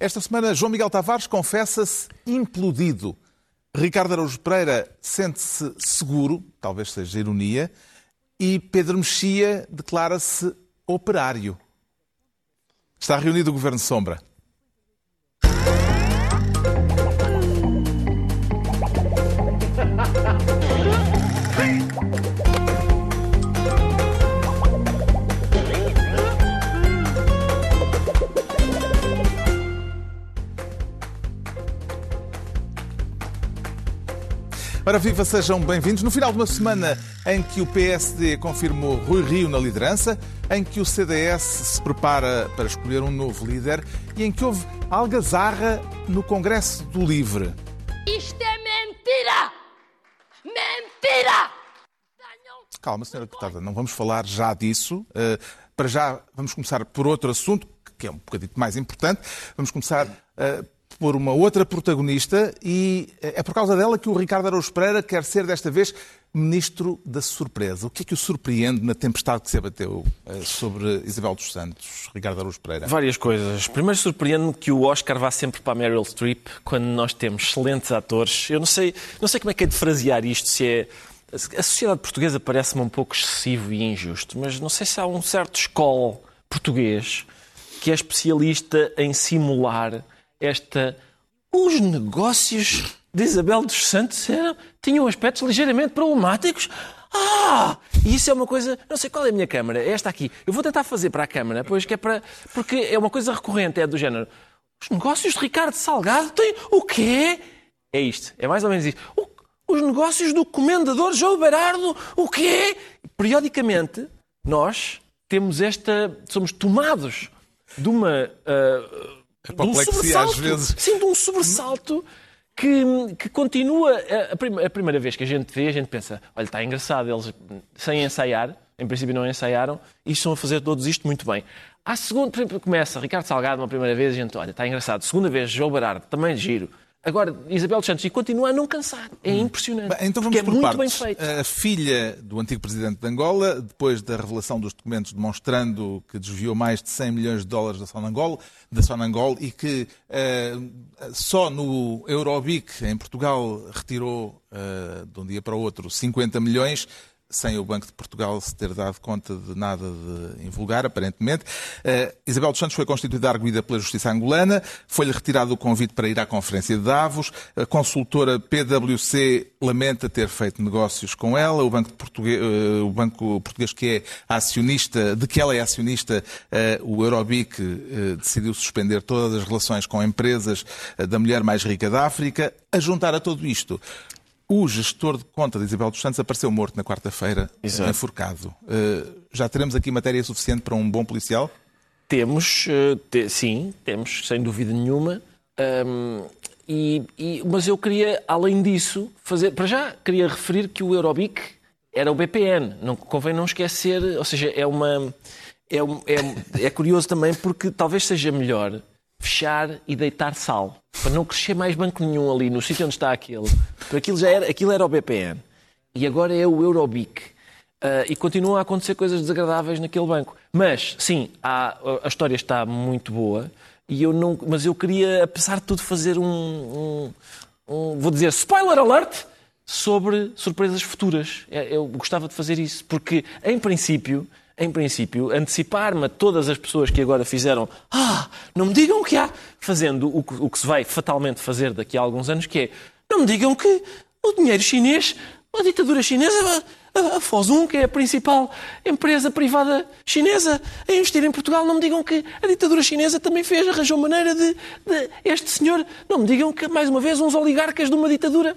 Esta semana, João Miguel Tavares confessa-se implodido. Ricardo Araújo Pereira sente-se seguro, talvez seja ironia, e Pedro Mexia declara-se operário. Está reunido o Governo Sombra. Ora, viva, sejam bem-vindos. No final de uma semana em que o PSD confirmou Rui Rio na liderança, em que o CDS se prepara para escolher um novo líder e em que houve algazarra no Congresso do Livre. Isto é mentira! Mentira! Calma, senhora deputada, não vamos falar já disso. Uh, para já, vamos começar por outro assunto, que é um bocadinho mais importante. Vamos começar uh, por uma outra protagonista e é por causa dela que o Ricardo Araújo Pereira quer ser desta vez ministro da surpresa. O que é que o surpreende na tempestade que se abateu eh, sobre Isabel dos Santos, Ricardo Araújo Pereira? Várias coisas. Primeiro surpreende-me que o Oscar vá sempre para a Meryl Streep quando nós temos excelentes atores. Eu não sei, não sei como é que é de frasear isto, se é a sociedade portuguesa parece-me um pouco excessivo e injusto, mas não sei se há um certo escola português que é especialista em simular esta. Os negócios de Isabel dos Santos eram, tinham aspectos ligeiramente problemáticos. Ah! E isso é uma coisa. Não sei qual é a minha câmara. É esta aqui. Eu vou tentar fazer para a câmara, pois que é para. Porque é uma coisa recorrente, é do género. Os negócios de Ricardo Salgado têm. O quê? É isto. É mais ou menos isto. O... Os negócios do comendador João Berardo. O quê? Periodicamente, nós temos esta. Somos tomados de uma. Uh apoplexia um às vezes. Sim, de um sobressalto que, que continua. A, a, a, primeira vez que a gente vê, a gente pensa: olha, está engraçado, eles sem ensaiar, em princípio não ensaiaram, e estão a fazer todos isto muito bem. À segunda, começa Ricardo Salgado uma primeira vez, a gente, olha, está engraçado. Segunda vez, João Barardo, também giro. Agora, Isabel Santos, e continua a não cansar. É hum. impressionante. Bem, então vamos é por partes. A filha do antigo presidente de Angola, depois da revelação dos documentos demonstrando que desviou mais de 100 milhões de dólares da Sonangol, da Sonangol e que uh, só no Eurobic, em Portugal, retirou uh, de um dia para o outro 50 milhões, sem o Banco de Portugal se ter dado conta de nada de invulgar, aparentemente. Uh, Isabel dos Santos foi constituída arguida pela Justiça angolana, foi-lhe retirado o convite para ir à Conferência de Davos. A consultora PwC lamenta ter feito negócios com ela. O Banco, Português, uh, o Banco Português, que é acionista, de que ela é acionista, uh, o Eurobic, decidiu suspender todas as relações com empresas da mulher mais rica da África. A juntar a tudo isto, o gestor de conta de Isabel dos Santos apareceu morto na quarta-feira, enforcado. Uh, já teremos aqui matéria suficiente para um bom policial? Temos, uh, te, sim, temos, sem dúvida nenhuma. Um, e, e, mas eu queria, além disso, fazer. Para já, queria referir que o Eurobic era o BPN. Não, convém não esquecer, ou seja, é uma. É, é, é curioso também porque talvez seja melhor fechar e deitar sal, para não crescer mais banco nenhum ali no sítio onde está aquele. Porque aquilo já era, aquilo era o BPN e agora é o Eurobic. Uh, e continuam a acontecer coisas desagradáveis naquele banco. Mas, sim, há, a história está muito boa, e eu não, mas eu queria, apesar de tudo, fazer um, um, um vou dizer, spoiler alert sobre surpresas futuras. É, eu gostava de fazer isso, porque, em princípio, em princípio, antecipar-me a todas as pessoas que agora fizeram ah, não me digam que há, fazendo o que, o que se vai fatalmente fazer daqui a alguns anos, que é não me digam que o dinheiro chinês, a ditadura chinesa, a, a Fosun, que é a principal empresa privada chinesa a investir em Portugal, não me digam que a ditadura chinesa também fez, arranjou maneira de, de este senhor, não me digam que, mais uma vez, uns oligarcas de uma ditadura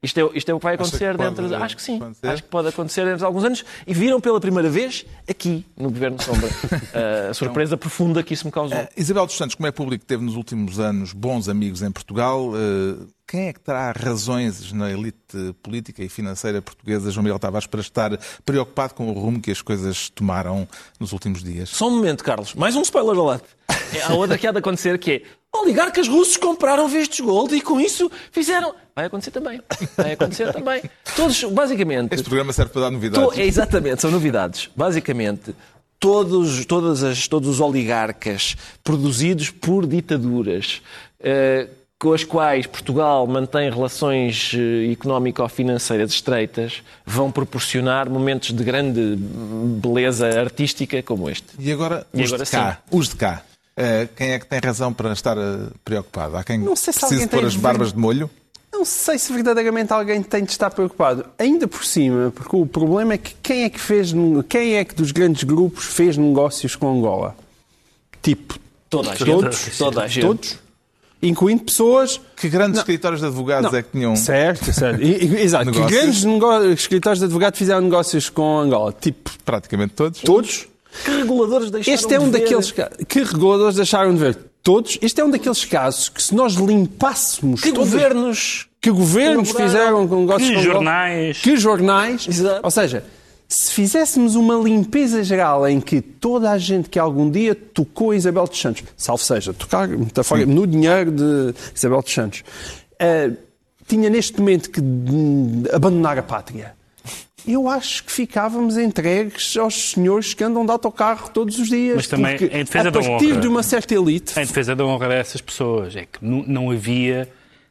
isto é, isto é o que vai acontecer que dentro. De, acho que sim. Acontecer? Acho que pode acontecer dentro de alguns anos. E viram pela primeira vez aqui, no Governo Sombra, a surpresa então, profunda que isso me causou. Uh, Isabel dos Santos, como é público, teve nos últimos anos bons amigos em Portugal. Uh, quem é que terá razões na elite política e financeira portuguesa, João Miguel Tavares, para estar preocupado com o rumo que as coisas tomaram nos últimos dias? Só um momento, Carlos. Mais um spoiler alert. É, há outra que há de acontecer que é oligarcas russos compraram vistos gold e com isso fizeram. Vai acontecer também. Vai acontecer também. Todos, basicamente. Este programa serve para dar novidades. To... É, exatamente, são novidades. Basicamente, todos, todas as, todos os oligarcas produzidos por ditaduras, eh, com as quais Portugal mantém relações eh, económico-financeiras estreitas, vão proporcionar momentos de grande beleza artística como este. E agora, E os, agora de cá, os de cá. Eh, quem é que tem razão para estar eh, preocupado? Há quem Não sei se precise pôr as barbas de molho? Não sei se verdadeiramente alguém tem de estar preocupado. Ainda por cima, porque o problema é que quem é que fez, quem é que dos grandes grupos fez negócios com Angola? Tipo, Toda a gente. todos, Toda a gente. todos, incluindo pessoas Que grandes escritórios de advogados é que tinham. Certo, certo. E- e- Exato. Que grandes escritórios de advogado fizeram negócios com Angola? Tipo, Praticamente todos. todos? Que reguladores deixaram Este é um de ver? daqueles que reguladores deixaram de ver. Todos. Este é um daqueles casos que se nós limpássemos Que todos- governos que governos fizeram com negócios Que com Angola, jornais. que jornais, Exato. ou seja, se fizéssemos uma limpeza geral em que toda a gente que algum dia tocou Isabel dos Santos, salvo seja, tocar metafora, no dinheiro de Isabel dos Santos, eh, tinha neste momento que abandonar a pátria. Eu acho que ficávamos entregues aos senhores que andam de autocarro todos os dias. Mas também, em defesa a da partir honra. de uma certa elite. Em defesa da honra dessas pessoas, é que não, não havia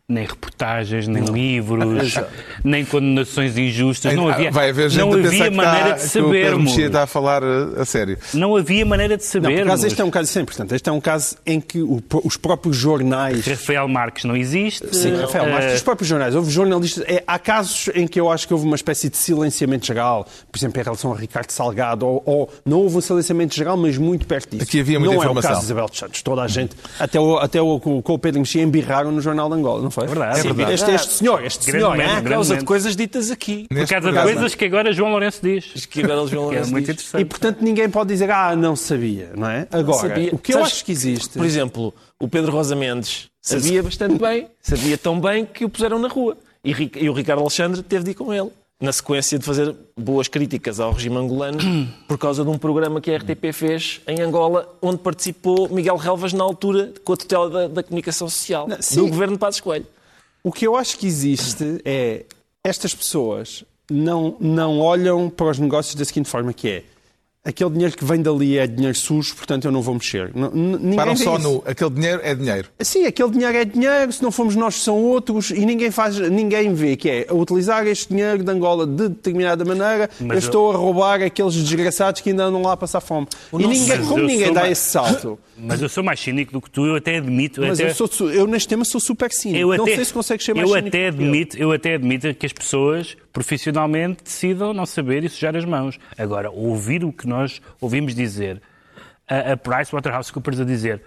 nem reportagens, nem livros, nem condenações injustas, não havia, Vai haver gente não havia maneira está, de que o Pedro sabermos. Mexia está a falar a, a sério. Não havia maneira de Não, sabermos. por acaso este é um caso assim, portanto, este é um caso em que o- os próprios jornais Rafael Marques não existe. Sim, Rafael, mas Eh, os próprios jornais, houve jornalistas. é, há casos em que eu acho que houve uma espécie de silenciamento geral, por exemplo, em relação a Ricardo Salgado, ou, ou não houve um silenciamento geral, mas muito perto disso. Aqui havia muita não é o informação. caso de Isabel dos Santos. Toda a gente, até o, até o, com o Pedro Mexia, embirraram no Jornal de Angola, não foi? É verdade. É verdade. Este, este senhor, este Grande senhor, momento, é? Por causa de coisas ditas aqui. Por Neste causa de coisas que agora João Lourenço diz. Que agora o João Que é Lourenço muito diz. interessante. E portanto ninguém pode dizer, ah, não sabia, não é? Agora, Sabia. o que eu Sabes, acho que existe. Por exemplo, o Pedro Rosa Mendes sabia bastante bem, sabia tão bem que o puseram na rua. E, e o Ricardo Alexandre teve de ir com ele, na sequência de fazer boas críticas ao regime angolano, por causa de um programa que a RTP fez em Angola, onde participou Miguel Relvas na altura com a tutela da, da comunicação social, Não, do governo de Passos Coelho. O que eu acho que existe é estas pessoas não, não olham para os negócios da seguinte forma que é aquele dinheiro que vem dali é dinheiro sujo, portanto eu não vou mexer. Ninguém Param só isso. no. Aquele dinheiro é dinheiro. Sim, aquele dinheiro é dinheiro, se não fomos nós são outros e ninguém faz, ninguém vê que é a utilizar este dinheiro de Angola de determinada maneira, Mas eu eu- estou a roubar aqueles desgraçados que ainda andam lá a passar fome. E ninguém, Mas como eu ninguém dá mais- esse salto, Mas eu sou mais cínico do que tu, eu até admito. mas até... eu, sou, eu neste tema sou super cínico. Eu não até, sei se consegues ser mais eu cínico até eu. admito, eu até admito que as pessoas profissionalmente decidam não saber e sujar as mãos. Agora, ouvir o que nós ouvimos dizer, a, a PricewaterhouseCoopers a dizer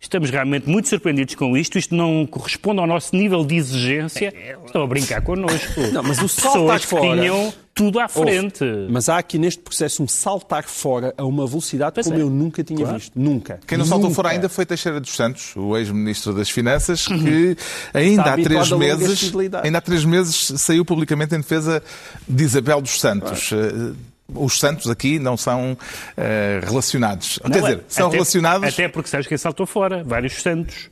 estamos realmente muito surpreendidos com isto, isto não corresponde ao nosso nível de exigência, estão a brincar connosco. Não, mas o saltar fora- tinham tudo à frente. Mas há aqui neste processo um saltar fora a uma velocidade Pois como é. eu nunca tinha visto. Nunca. Quem não saltou Nunca. fora ainda foi Teixeira dos Santos, o ex-ministro das Finanças, que ainda Está há três longas meses, ainda há três meses saiu publicamente em defesa de Isabel dos Santos. Eh, Os Santos aqui não são eh, relacionados. Quer Não, dizer, são até- relacionados. Até porque sabes quem saltou fora? Vários santos.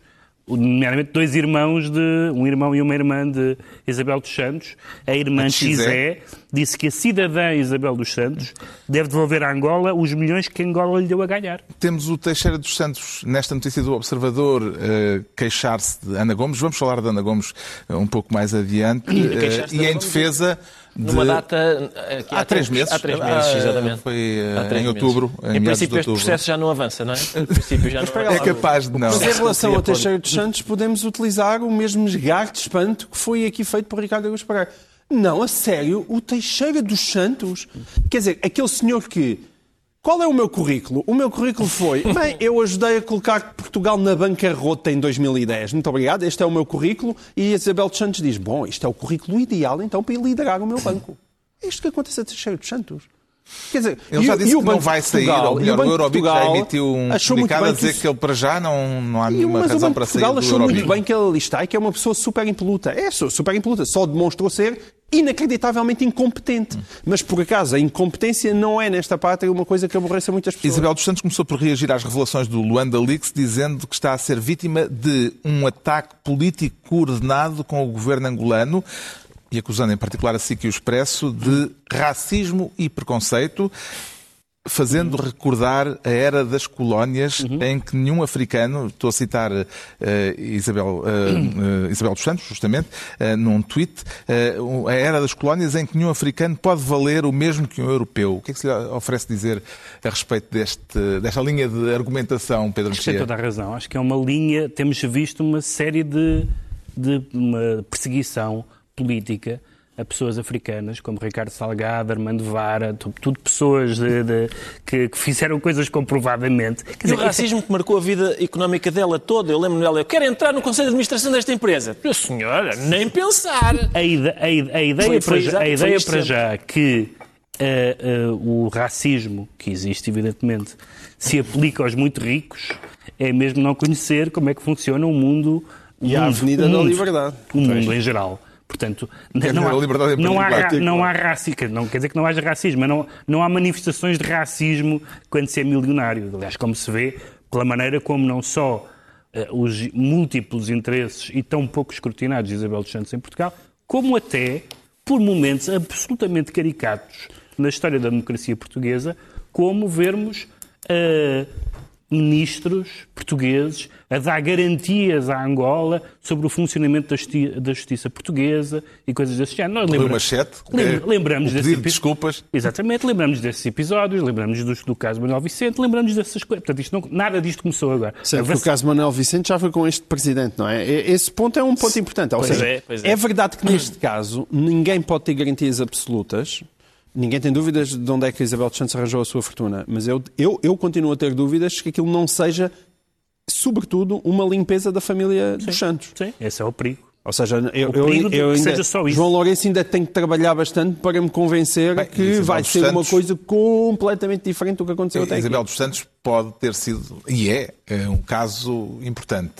Nomeadamente dois irmãos de. um irmão e uma irmã de Isabel dos Santos. A irmã Xizé. Disse que a cidadã Isabel dos Santos deve devolver à Angola os milhões que Angola lhe deu a ganhar. Temos o Teixeira dos Santos, nesta notícia do Observador, eh, queixar-se de Ana Gomes. Vamos falar de Ana Gomes eh, um pouco mais adiante. Queixar-se de e em Gomes de... Numa data. eh, que Há três meses. Há três meses, Ah, exatamente. foi, eh, Há três em outubro, em Em princípio, este processo já não avança, não é? Em princípio, já não É capaz de não. Mas em relação ao. Teixeira dos Santos, podemos utilizar o mesmo esgar de espanto que foi aqui feito por Ricardo Augusto Pereira. Não, a sério, o Teixeira dos Santos, quer dizer, aquele senhor que. Qual é o meu currículo? O meu currículo foi, bem, eu ajudei a colocar Portugal na bancarrota em 2010. Muito obrigado, este é o meu currículo. E a Isabel dos Santos diz, bom, isto é o currículo ideal então para liderar o meu banco. É isto que acontece a Teixeira dos Santos. Quer dizer, Ele e já o- disse e o que não Banco vai de sair, Portugal- ou melhor, o de Eurobic já Portugal emitiu um comunicado a que dizer isso- que ele para já não, não há o- nenhuma mas o razão para Portugal sair do achou muito bem que ele ali está e que é uma pessoa super impoluta. É su- super impoluta. Só demonstrou ser inacreditavelmente incompetente. Mas, por acaso, a incompetência não é, nesta pátria, uma coisa que aborrece muitas pessoas. Isabel dos Santos começou por reagir às revelações do Luanda Leaks, dizendo que está a ser vítima de um ataque político coordenado com o governo angolano e acusando em particular a SIC e o Expresso de racismo e preconceito. Fazendo recordar a era das colónias em que nenhum africano, estou a citar eh, Isabel, eh, eh, Isabel dos Santos, justamente, num tweet, a era das colónias em que nenhum africano pode valer o mesmo que um europeu. O que é que se lhe oferece dizer a respeito deste, desta linha de argumentação, Pedro Acho que tem toda a razão. Acho que é uma linha. Temos visto uma série de, de uma perseguição política a pessoas africanas, como Ricardo Salgado, Armando Vara, tu- tudo pessoas de- de- que, que fizeram coisas comprovadamente. Quer dizer, o racismo que marcou a vida económica dela toda. Eu lembro-me dela, eu quero entrar no Conselho de Administração desta empresa. Minha senhora, nem pensar. a, ide- a ide- a ideia, Foi- foi para, já, a ideia para já que eh, eh, o racismo, que existe evidentemente, se aplica aos muito ricos, é mesmo não conhecer como é que funciona o mundo. o E a mundo- Avenida o da mundo, Liberdade. O mundo em geral. Portanto, Avenida não há, não há, não há racismo, não quer dizer que não haja racismo, mas não, não há manifestações de racismo quando se é milionário. Aliás, como se vê pela maneira como não só eh, os múltiplos interesses e tão pouco escrutinados de Isabel dos Santos em Portugal, como até, por momentos absolutamente caricatos na história da democracia portuguesa, como vermos eh, ministros portugueses a dar garantias à Angola sobre o funcionamento da, justi- da justiça portuguesa e coisas desse género. Nós lembra- Machete, lembra- é lembramos o desse pedido de epi- desculpas. Exatamente, lembramos desses episódios, lembramos do, do caso Manuel Vicente, lembramos dessas coisas. Portanto, isto não- nada disto começou agora. Que o caso Manuel Vicente já foi com este presidente, não é? Esse ponto é um ponto importante. Ou Pois seja, é, pois é. verdade que neste caso ninguém pode ter garantias absolutas. Ninguém tem dúvidas de onde é que a Isabel dos Santos arranjou a sua fortuna. Mas eu, eu, eu continuo a ter dúvidas que aquilo não seja, sobretudo, uma limpeza da família dos Santos. Sim, esse é o perigo. Ou seja, eu, O perigo eu, de eu que ainda, seja só isso. João Lourenço ainda tem que trabalhar bastante para me convencer Bem, que Isabel vai ser uma Santos- coisa completamente diferente do que aconteceu até aqui. Isabel dos Santos pode ter sido, e é, é um caso importante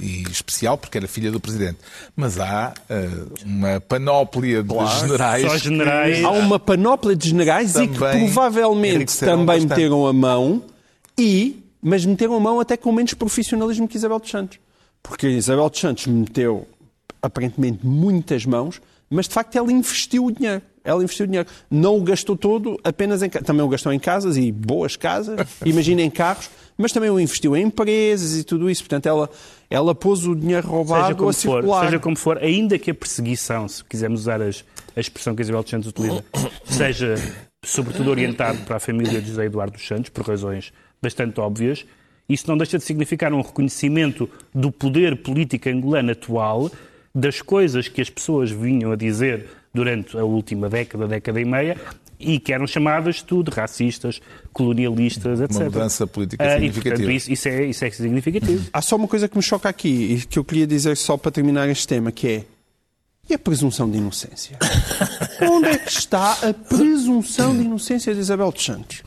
e especial, porque era filha do Presidente. Mas há eh, uma panóplia de generais. Só generais. Há uma panóplia de generais e que Também provavelmente também bastante. meteram a mão e, mas meteram a mão até com menos profissionalismo que Isabel dos Santos. Porque Isabel dos Santos meteu aparentemente muitas mãos, mas de facto ela investiu o dinheiro. Ela investiu o dinheiro. Não o gastou todo apenas em Também o gastou em casas e boas casas, imagina em carros, mas também o investiu em empresas e tudo isso. Portanto, ela, ela pôs o dinheiro Seja roubado como, a for, circular. seja como for, ainda que a perseguição, se quisermos usar as- a expressão que a Isabel dos Santos utiliza, seja sobretudo orientado para a família de José Eduardo dos Santos, por razões bastante óbvias, isso não deixa de significar um reconhecimento do poder político angolano atual, das coisas que as pessoas vinham a dizer durante a última década, década e meia, e que eram chamadas tudo racistas, colonialistas, etc. mudança política Ah, e, significativa. portanto, isso, isso é, isso é significativo. Há só uma coisa que me choca aqui e que eu queria dizer só para terminar este tema, que é e a presunção de inocência? Onde é que está a presunção de inocência de Isabel dos Santos?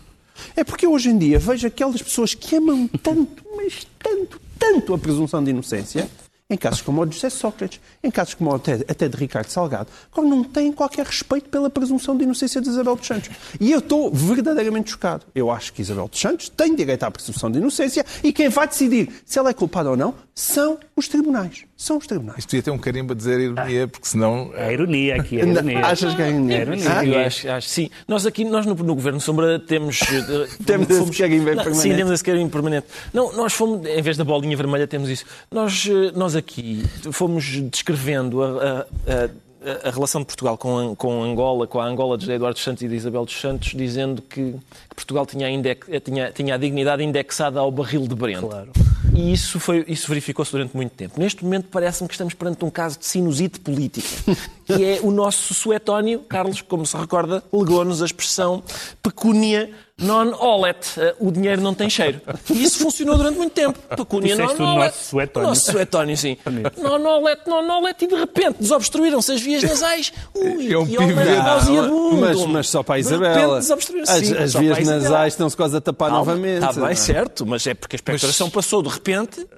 É porque eu hoje em dia vejo aquelas pessoas que amam tanto, mas tanto, tanto a presunção de inocência, em casos como o de José Sócrates, em casos como até, até de Ricardo Salgado, que não têm qualquer respeito pela presunção de inocência de Isabel dos Santos. E eu estou verdadeiramente chocado. Eu acho que Isabel dos Santos tem direito à presunção de inocência e quem vai decidir se ela é culpada ou não são os tribunais. São os tribunais. Isto devia ter um carimbo a dizer ironia, porque senão. É a ironia aqui, é a ironia. Achas que é ironia? É ironia. Ah, Eu acho, acho sim. Nós aqui, nós no, no Governo Sombra temos... eh, Temos esse carimbo permanente. Sim, temos esse carimbo permanente. Não, nós fomos, em vez da bolinha vermelha, temos isso. Nós, eh, nós aqui fomos descrevendo a, a- a- a relação de Portugal com, com Angola, com a Angola de Eduardo Santos e de Isabel dos Santos, dizendo que, que Portugal tinha a, index- tinha, tinha a dignidade indexada ao barril de Brento. Claro. E isso, foi, isso verificou-se durante muito tempo. Neste momento parece-me que estamos perante um caso de sinusite política, que é o nosso suetónio, Carlos, como se recorda, legou-nos a expressão pecúnia non olet. Eh, O dinheiro não tem cheiro. E isso funcionou durante muito tempo. Pecúnia non Disseste o olet. nosso suetónio. O nosso suetónio, sim. non olet, non olet. E de repente desobstruíram-se as vias nasais. Ui, É um que homem nauseabundo. Mas, mas só para a De Isabela. repente desobstruíram-se. As, as vias nasais estão-se quase a tapar Calma, novamente. Está bem, certo, mas é porque a expectoração passou de repente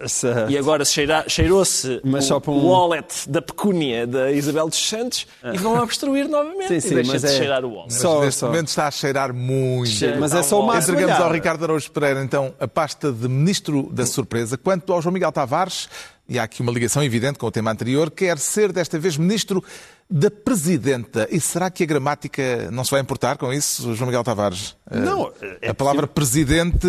Certo. e agora cheirou-se Mas o, só para um- o wallet da pecúnia da Isabel dos Santos e vão obstruir novamente. Sim, e sim, deixa mas de é- cheirar o. Mas Só- neste só. momento está a cheirar muito. Cheira. Mas é só uma Entregamos ao. Ricardo Araújo Pereira, então, a pasta de Ministro da Surpresa. Quanto ao João Miguel Tavares, e há aqui uma ligação evidente com o tema anterior, quer ser desta vez Ministro da Presidenta. E será que a gramática não se vai importar com isso, João Miguel Tavares? Não, Eh, é a palavra Presidente,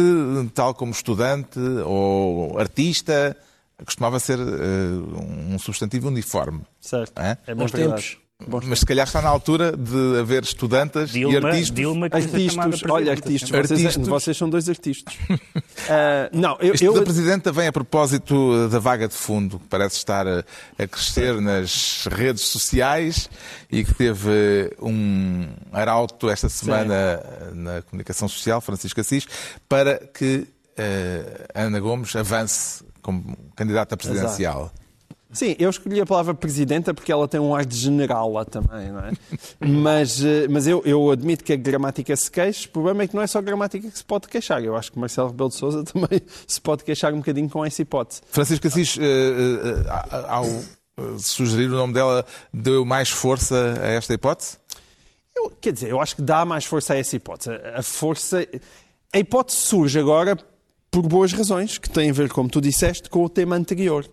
tal como estudante ou artista, costumava ser eh, um substantivo uniforme. Certo. Hã? É Bons tempos. Mas se calhar está na altura de haver estudantas e Dilma, artistas. Dilma que Artistas, olha, artistas, vocês, Artistas. vocês são dois artistas. Ah, não, eu, Isto eu- da Presidenta vem a propósito eh, da vaga de fundo, que parece estar a, a crescer nas redes sociais e que teve eh, um arauto esta semana eh, na comunicação social, Francisco Assis, para que eh, Ana Gomes avance como candidata presidencial. Sim, eu escolhi a palavra presidenta porque ela tem um ar de general lá também, não é? mas eh, mas eu, eu admito que a gramática se queixa. O problema é que não é só a gramática que se pode queixar. Eu acho que Marcelo Rebelo de Sousa também se pode queixar um bocadinho com essa hipótese. Francisco Assis, eh, eh, ao sugerir o nome dela, deu mais força a esta hipótese? Eu, quer dizer, eu acho que dá mais força a essa hipótese. A força. A hipótese surge agora por boas razões, que têm a ver, como tu disseste, com o tema anterior.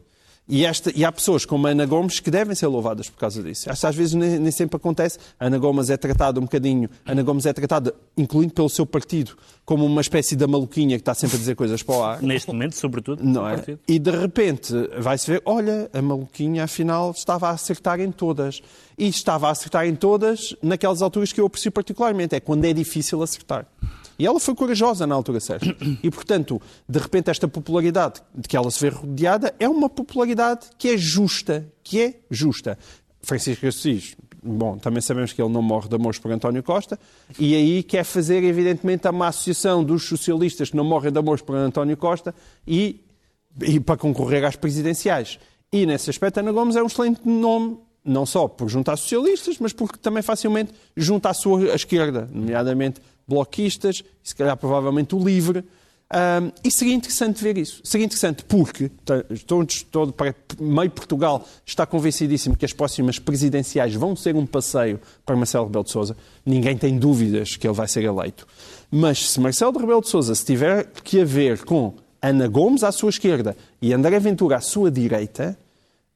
E, esta, e há pessoas como a Ana Gomes que devem ser louvadas por causa disso. Que às vezes nem, nem sempre acontece. A Ana Gomes é tratada um bocadinho, a Ana Gomes é tratada, incluindo pelo seu partido, como uma espécie da maluquinha que está sempre a dizer coisas para o ar. Neste momento, sobretudo, Não é? partido. E de repente vai-se ver, olha, a maluquinha afinal estava a acertar em todas. E estava a acertar em todas naquelas alturas que eu aprecio particularmente, é quando é difícil acertar. E ela foi corajosa na altura certa. E, portanto, de repente esta popularidade de que ela se vê rodeada é uma popularidade que é justa, que é justa. Francisco Assis, bom, também sabemos que ele não morre de amores por António Costa, e aí quer fazer, evidentemente, uma associação dos socialistas que não morrem de amores por António Costa e e para concorrer às presidenciais. E nesse aspecto, Ana Gomes é um excelente nome, não só por juntar socialistas, mas porque também facilmente junta à sua esquerda, nomeadamente bloquistas, e se calhar provavelmente o LIVRE. Ahm, e seria interessante ver isso. Seria interessante porque tá, todo, para- meio Portugal está convencidíssimo que as próximas presidenciais vão ser um passeio para Marcelo Rebelo de Sousa. Ninguém tem dúvidas que ele vai ser eleito. Mas se Marcelo Rebelo de Sousa se tiver que haver com Ana Gomes à sua esquerda e André Ventura à sua direita,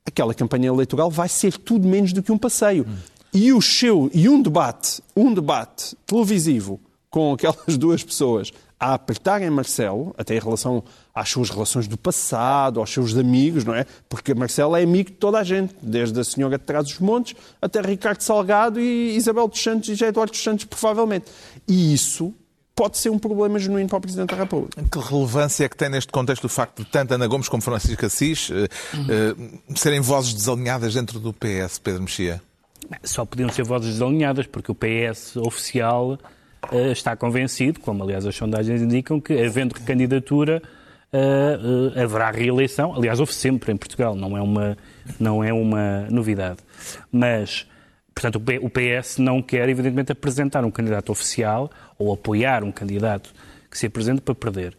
aquela campanha eleitoral vai ser tudo menos do que um passeio. E, o seu, e um debate, um debate televisivo com aquelas duas pessoas a apertarem Marcelo, até em relação às suas relações do passado, aos seus amigos, não é? Porque Marcelo é amigo de toda a gente, desde a senhora de trás dos montes até Ricardo Salgado e Isabel dos Santos e José Eduardo dos Santos, provavelmente. E isso pode ser um problema genuíno para o Presidente da República. Que relevância é que tem neste contexto o facto de tanto Ana Gomes como Francisco Assis eh, eh, serem vozes desalinhadas dentro do PS, Pedro Mexia? Só podiam ser vozes desalinhadas, porque o PS oficial está convencido, como aliás as sondagens indicam, que havendo recandidatura eh, eh, haverá reeleição. Aliás, houve sempre em Portugal, não é uma, não é uma novidade. Mas, portanto, o PS não quer, evidentemente, apresentar um candidato oficial ou apoiar um candidato que se apresente para perder.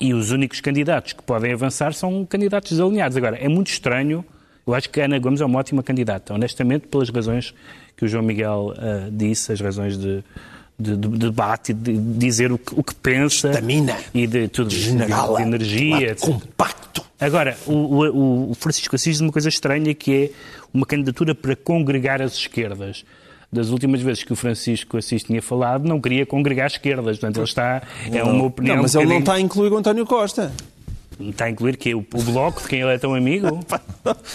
E os únicos candidatos que podem avançar são candidatos desalinhados. Agora, é muito estranho. Eu acho que a Ana Gomes é uma ótima candidata, honestamente, pelas razões que o João Miguel ah, disse, as razões de, de- de debate, de dizer o que, o que pensa Estamina. e de tudo isso, General, de energia, compacto. Agora, o, o- o Francisco Assis diz uma coisa estranha que é uma candidatura para congregar as esquerdas. Das últimas vezes que o Francisco Assis tinha falado, não queria congregar as esquerdas. Portanto, ele está. É uma opinião. Não, mas um ele não bocadinho- está a incluir o António Costa. Está a incluir que o, o bloco de quem ele é tão amigo?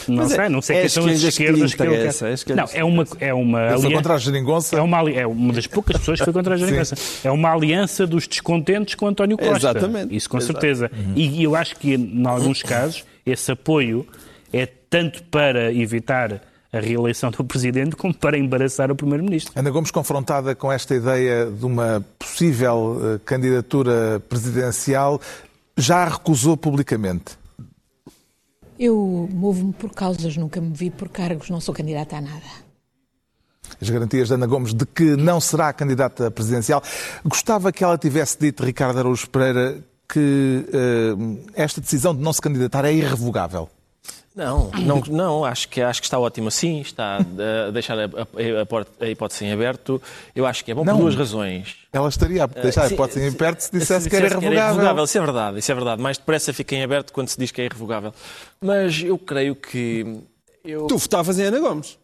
Não Mas é- sei, não sei é quem as são as esquerdas que que ele interessa, é as quer. Não, é uma, é uma aliança. contra a geringonça. É uma, é uma das poucas pessoas que foi contra a geringonça. É uma aliança dos descontentes com António Costa. Exatamente. Isso com Exato. certeza. E eu acho que, em alguns casos, esse apoio é tanto para evitar a reeleição do Presidente como para embaraçar o Primeiro-Ministro. Ana Gomes, confrontada com esta ideia de uma possível eh, candidatura presidencial, já a recusou publicamente. Eu movo-me por causas, nunca me vi por cargos, não sou candidata a nada. As garantias de Ana Gomes de que não será candidata presidencial. Gostava que ela tivesse dito, Ricardo Araújo Pereira, que eh, esta decisão de não se candidatar é irrevogável. Não, não, não acho, que, acho que está ótimo assim, está a deixar a, a, a, porta- a hipótese em aberto. Eu acho que é bom Não. por duas razões. Ela estaria a deixar a hipótese em se- perto se se dissesse que era irrevogável. Isso é verdade, isso é verdade. Mais depressa fica em aberto quando se diz que é irrevogável. Mas eu creio que. Eu, Tu votavas em Ana Gomes.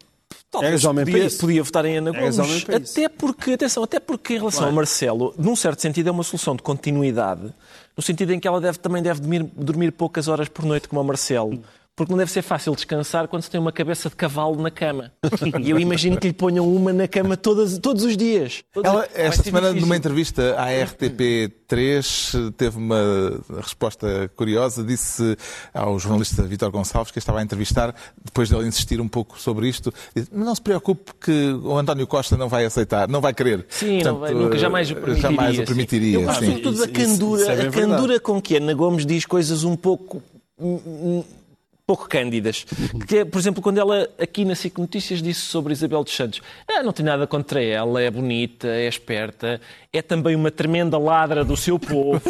Talvez Eras homem podia, para isso. podia votar em Ana Gomes. homem para isso. Até porque, atenção, até porque em relação a Marcelo, num certo sentido, é uma solução de continuidade, no sentido em que ela deve, também deve dormir, dormir poucas horas por noite, como o Marcelo. Porque não deve ser fácil descansar quando se tem uma cabeça de cavalo na cama. E eu imagino que lhe ponham uma na cama todas, todos os dias. Todos- Ela, esta semana, difícil. numa entrevista à RTP3, teve uma resposta curiosa. Disse ao jornalista Vítor Gonçalves, que a estava a entrevistar, depois dele insistir um pouco sobre isto, disse, "Mas não se preocupe que o António Costa não vai aceitar, não vai querer. Sim, não vai- nunca jamais o permitiria. Jamais o sim. permitiria, Eu gosto sim. sobretudo da Isso- isso- candura, isso é a candura com que Ana Gomes diz coisas um pouco. Pouco cândidas. Que é, por exemplo, quando ela aqui na SIC Notícias disse sobre Isabel dos Santos, ah, não tem nada contra ela, é bonita, é esperta, é também uma tremenda ladra do seu povo.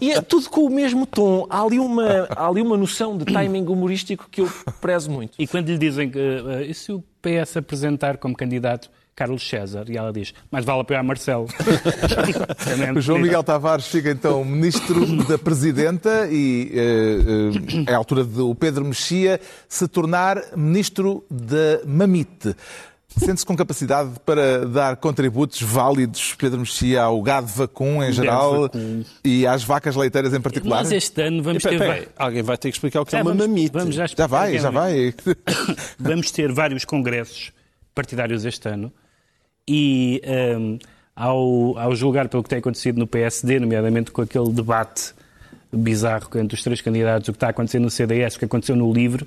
e é tudo com o mesmo tom. Há ali uma, há ali uma noção de timing humorístico que eu prezo muito. E quando lhe dizem que e se o PS apresentar como candidato Carlos César? E ela diz, mas vale apoiar Marcelo. O João Miguel Tavares fica então ministro da Presidenta e eh, eh, é a altura de o Pedro Mexia se tornar ministro da Mamite. Sente-se com capacidade para dar contributos válidos, Pedro Mexia, ao gado vacum em geral vacum. e às vacas leiteiras em particular? Nós este ano vamos ter... Espera, espera, Alguém vai ter que explicar o que é Já uma vamos- mamite. vamos já Já vai, já vai. Vamos ter vários congressos partidários este ano e ehm, ao, ao julgar pelo que tem acontecido no PSD, nomeadamente com aquele debate bizarro entre os três candidatos, o que está a acontecer no CDS, o que aconteceu no LIVRE,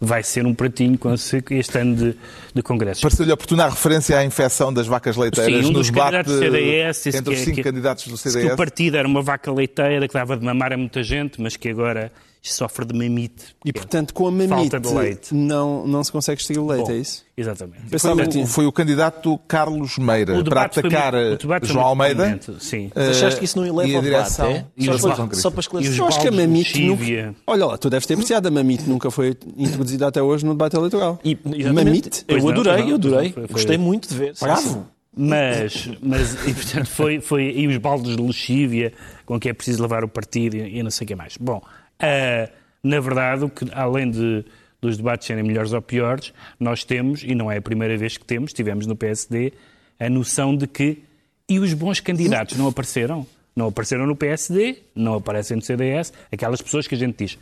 vai ser um pratinho com este ano de, de congressos. Pareceu-lhe oportuna a referência à infecção das vacas leiteiras Sim, um no dos debate candidatos do CDS entre os que- cinco que- candidatos do Disse que CDS. o partido era uma vaca leiteira que dava de mamar a muita gente, mas que agora sofre de mamite. E, portanto, com a mamite Falta de leite. não, não se consegue extrair o leite, Bom, é isso? Exatamente. Pensava Foi que o, foi o candidato Carlos Meira O para atacar muito- o foi João Almeida. sim. eh, Achaste que isso não eleva a ao debate, direção é? e Só para- congressos. só para esclarecer. os Eu acho que a mamite nunca... Olha lá, tu deves ter apreciado, a mamite nunca foi introduzida até hoje no debate eleitoral. E, mamite? Pois Eu adorei, não, eu adorei. foi- foi- Gostei muito de ver. Bravo! Mas, mas e, portanto, foi, foi e os baldes de lexívia com que é preciso levar o partido e, e não sei o que mais. Bom, ah, na verdade, o que, além de, dos debates serem melhores ou piores, nós temos, e não é a primeira vez que temos, tivemos no PSD, a noção de que e os bons candidatos não apareceram? Não apareceram no PSD, não aparecem no CDS, aquelas pessoas que a gente diz,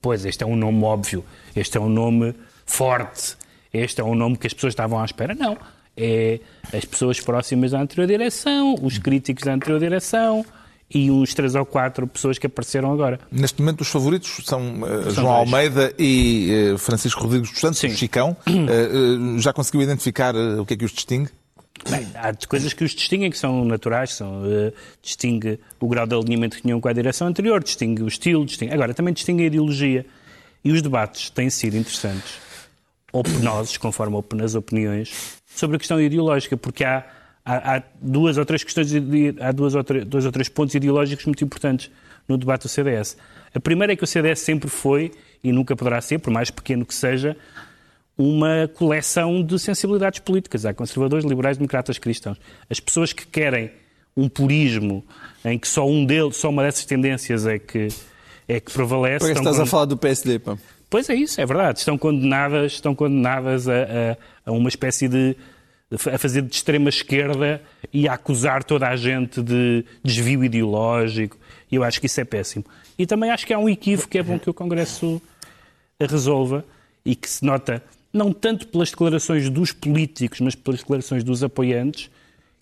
pois este é um nome óbvio, este é um nome forte, este é um nome que as pessoas estavam à espera. Não. É as pessoas próximas da anterior direção, os críticos da anterior direção e uns três ou quatro pessoas que apareceram agora. Neste momento, os favoritos são São João dois. Almeida e eh, Francisco Rodrigues dos Santos, Sim. o Chicão. Eh, já conseguiu identificar o que é que os distingue? Bem, há coisas que os distinguem que são naturais, são, eh, distingue o grau de alinhamento que tinham com a direção anterior, distingue o estilo, distingue... agora também distingue a ideologia. E os debates têm sido interessantes, ou penosos, conforme as opiniões, sobre a questão ideológica, porque há, há, há duas ou três questões, há duas ou, três, dois ou três pontos ideológicos muito importantes no debate do CDS. A primeira é que o CDS sempre foi, e nunca poderá ser, por mais pequeno que seja, uma coleção de sensibilidades políticas. Há conservadores, liberais, democratas, cristãos. As pessoas que querem um purismo em que só um deles, só uma dessas tendências é que, é que prevalece. Porque estás a falar do PSD, pá. Pois é isso, é verdade. Estão condenadas, estão condenadas a, a- a uma espécie de a fazer de extrema esquerda e a acusar toda a gente de desvio ideológico. E eu acho que isso é péssimo. E também acho que há um equívoco que é bom que o Congresso resolva e que se nota não tanto pelas declarações dos políticos, mas pelas declarações dos apoiantes,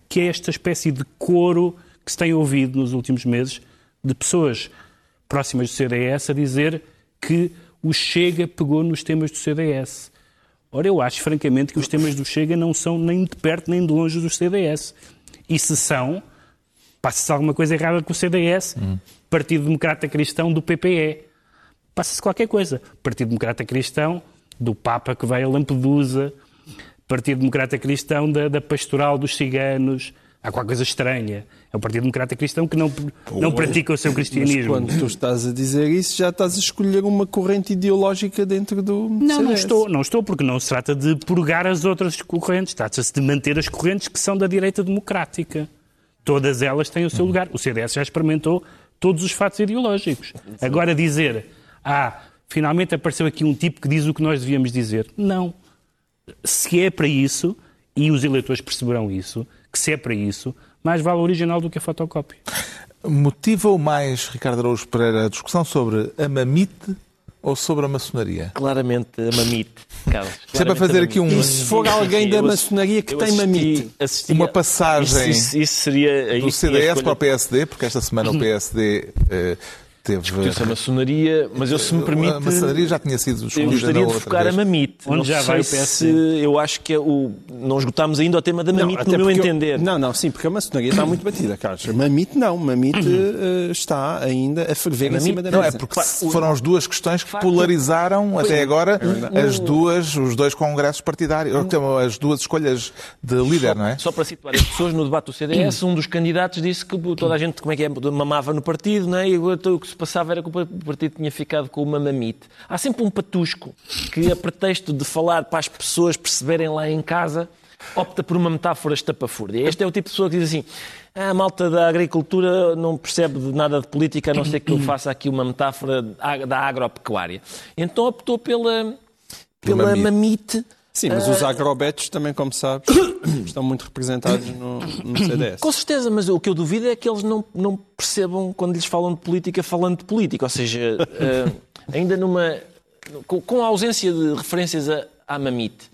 que é esta espécie de coro que se tem ouvido nos últimos meses de pessoas próximas do CDS a dizer que o Chega pegou nos temas do CDS. Ora, eu acho, francamente, que os temas do Chega não são nem de perto nem de longe do CDS. E se são, passa-se alguma coisa errada com o CDS, Partido Democrata Cristão do PPE. Passa-se qualquer coisa. Partido Democrata Cristão do Papa que vai a Lampedusa, Partido Democrata Cristão da, da Pastoral dos Ciganos. Há qualquer coisa estranha. É o Partido Democrata Cristão que não, não pratica o seu Mas cristianismo. quando tu estás a dizer isso, já estás a escolher uma corrente ideológica dentro do Não, não estou, não estou, porque não se trata de purgar as outras correntes, trata-se de manter as correntes que são da direita democrática. Todas elas têm o seu lugar. O CDS já experimentou todos os fatos ideológicos. Agora dizer, ah, finalmente apareceu aqui um tipo que diz o que nós devíamos dizer. Não. Se é para isso, e os eleitores perceberão isso, que se é para isso, mais vale o original do que a fotocópia. Motiva-o mais, Ricardo Araújo Pereira, a discussão sobre a mamite ou sobre a maçonaria? Claramente a mamite, Carlos. Isto é para fazer aqui um-. E se for alguém da maçonaria que tem mamite? assisti Uma passagem Isso, isso- isso seria... Do CDS escolha- para o PSD, porque esta semana o PSD eh, teve... Discutiu-se a maçonaria, mas eu, se me permite... A maçonaria já tinha sido Eu escolhida na gostaria de focar vez. a mamite. Onde não já sei vai o se PSD. eu acho que é o... não esgotámos ainda o tema da mamite, até no meu porque eu- entender. Não, não, sim, porque a maçonaria está muito batida, Carlos. Mamite não, mamite eh, está ainda a ferver em Mamite cima da Não, é mesa. porque foram as duas questões que polarizaram até agora as duas, os dois congressos partidários, ou então, as duas escolhas de líder, não é? Só para situar as pessoas no debate do CDS, um dos candidatos disse que toda a gente, como é que é, mamava no partido, não é? e o que se passava era que o partido tinha ficado com uma mamite. Há sempre um patusco que, a pretexto de falar para as pessoas perceberem lá em casa, opta por uma metáfora estapafúrdia. Este é o tipo de pessoa que diz assim, "Ah, a malta da agricultura não percebe de nada de política, a não ser que eu faça aqui uma metáfora da agropecuária. Então optou pela, pela mamite. mamite Sim, mas os agrobetos também, como sabes, estão muito representados no, no CDS. Com certeza, mas o que eu duvido é que eles não, não percebam quando lhes falam de política, falando de política. Ou seja, eh, ainda numa. Com, com a ausência de referências a- à mamite.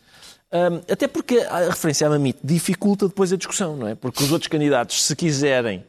Um, até porque a referência à mamite dificulta depois a discussão, não é? Porque os outros candidatos, se quiserem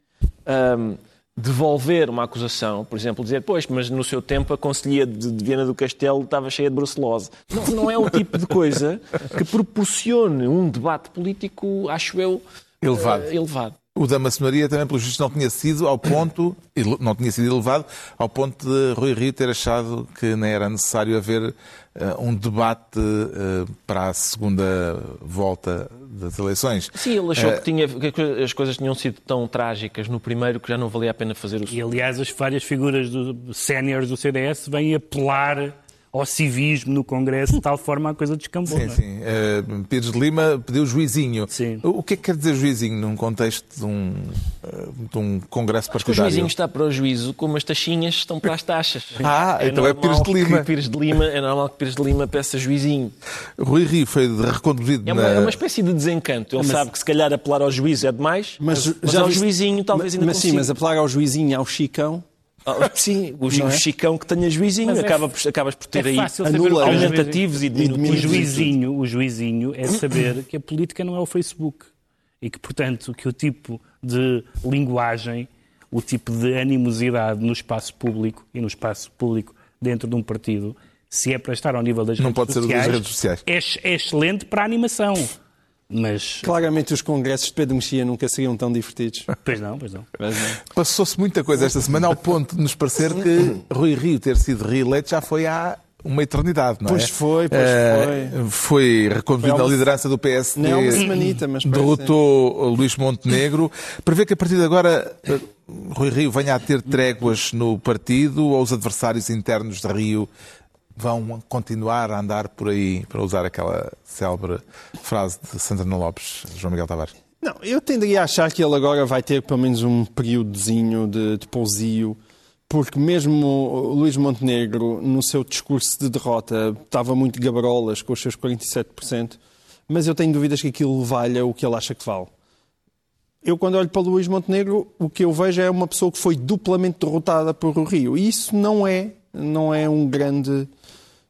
um, devolver uma acusação, por exemplo, dizer, pois, mas no seu tempo a Conselhia de, de Viana do Castelo estava cheia de brucelose. Não, não é o tipo de coisa que proporcione um debate político, acho eu, Elevado. eh, elevado. O da maçonaria também, pelo visto, não tinha sido ao ponto, não tinha sido elevado ao ponto de Rui Rio ter achado que nem era necessário haver eh, um debate eh, para a segunda volta das eleições. Sim, ele achou Eh, que, tinha, que as coisas tinham sido tão trágicas no primeiro que já não valia a pena fazer o E, aliás, as várias figuras do, séniores do CDS vêm apelar ao civismo no Congresso, de tal forma a coisa descambou. Sim, não é? sim. Eh, Pires de Lima pediu juizinho. Sim. O que é que quer dizer juizinho num contexto de um, eh, de um congresso Acho que o partidário? juizinho está para o juízo, como as taxinhas estão para as taxas. Ah, então é Pires de Lima. Pires de Lima. É normal que Pires de Lima peça juizinho. Rui Rio foi reconduzido É uma, na... é uma espécie de desencanto. Ele sabe que se calhar apelar ao juízo é demais, mas, já ao viste- juizinho talvez mas, ainda mas sim, consiga. mas apelar ao juizinho ao chicão, Sim, o, o é? chicão que tenha juizinho Mas é acaba por- acabas por ter é aí anula o é aumentativos e O diminutivos. diminutivos. juizinho, o juizinho é saber que a política não é o Facebook e que, portanto, que o tipo de linguagem, o tipo de animosidade no espaço público e no espaço público dentro de um partido, se é para estar ao nível das Não redes pode ser o das sociais, redes sociais. É, é excelente para a animação. Mas, claramente os congressos de Pedro Mexia nunca seriam tão divertidos. pois não, pois não. Passou-se muita coisa esta semana ao ponto de nos parecer que Rui Rio ter sido reeleito já foi há uma eternidade, não é? Pois foi, pois Eh, Foi reconduzido Foi na uma- liderança do PSD. Não é uma semanita, mas parece- Derrotou Luís Montenegro. Prevê que a partir de agora eh, Rui Rio venha a ter tréguas no partido ou os adversários internos de Rio vão continuar a andar por aí, para usar aquela célebre frase de Santana Lopes, João Miguel Tavares. Não, eu tenderia a achar que ele agora vai ter pelo menos um períodozinho de, de pousio, porque mesmo Luís Montenegro, no seu discurso de derrota, estava muito gabarolas com os seus 47%, mas eu tenho dúvidas que aquilo valha o que ele acha que vale. Eu, quando olho para Luís Montenegro, o que eu vejo é uma pessoa que foi duplamente derrotada por o Rio. E isso não é, não é um grande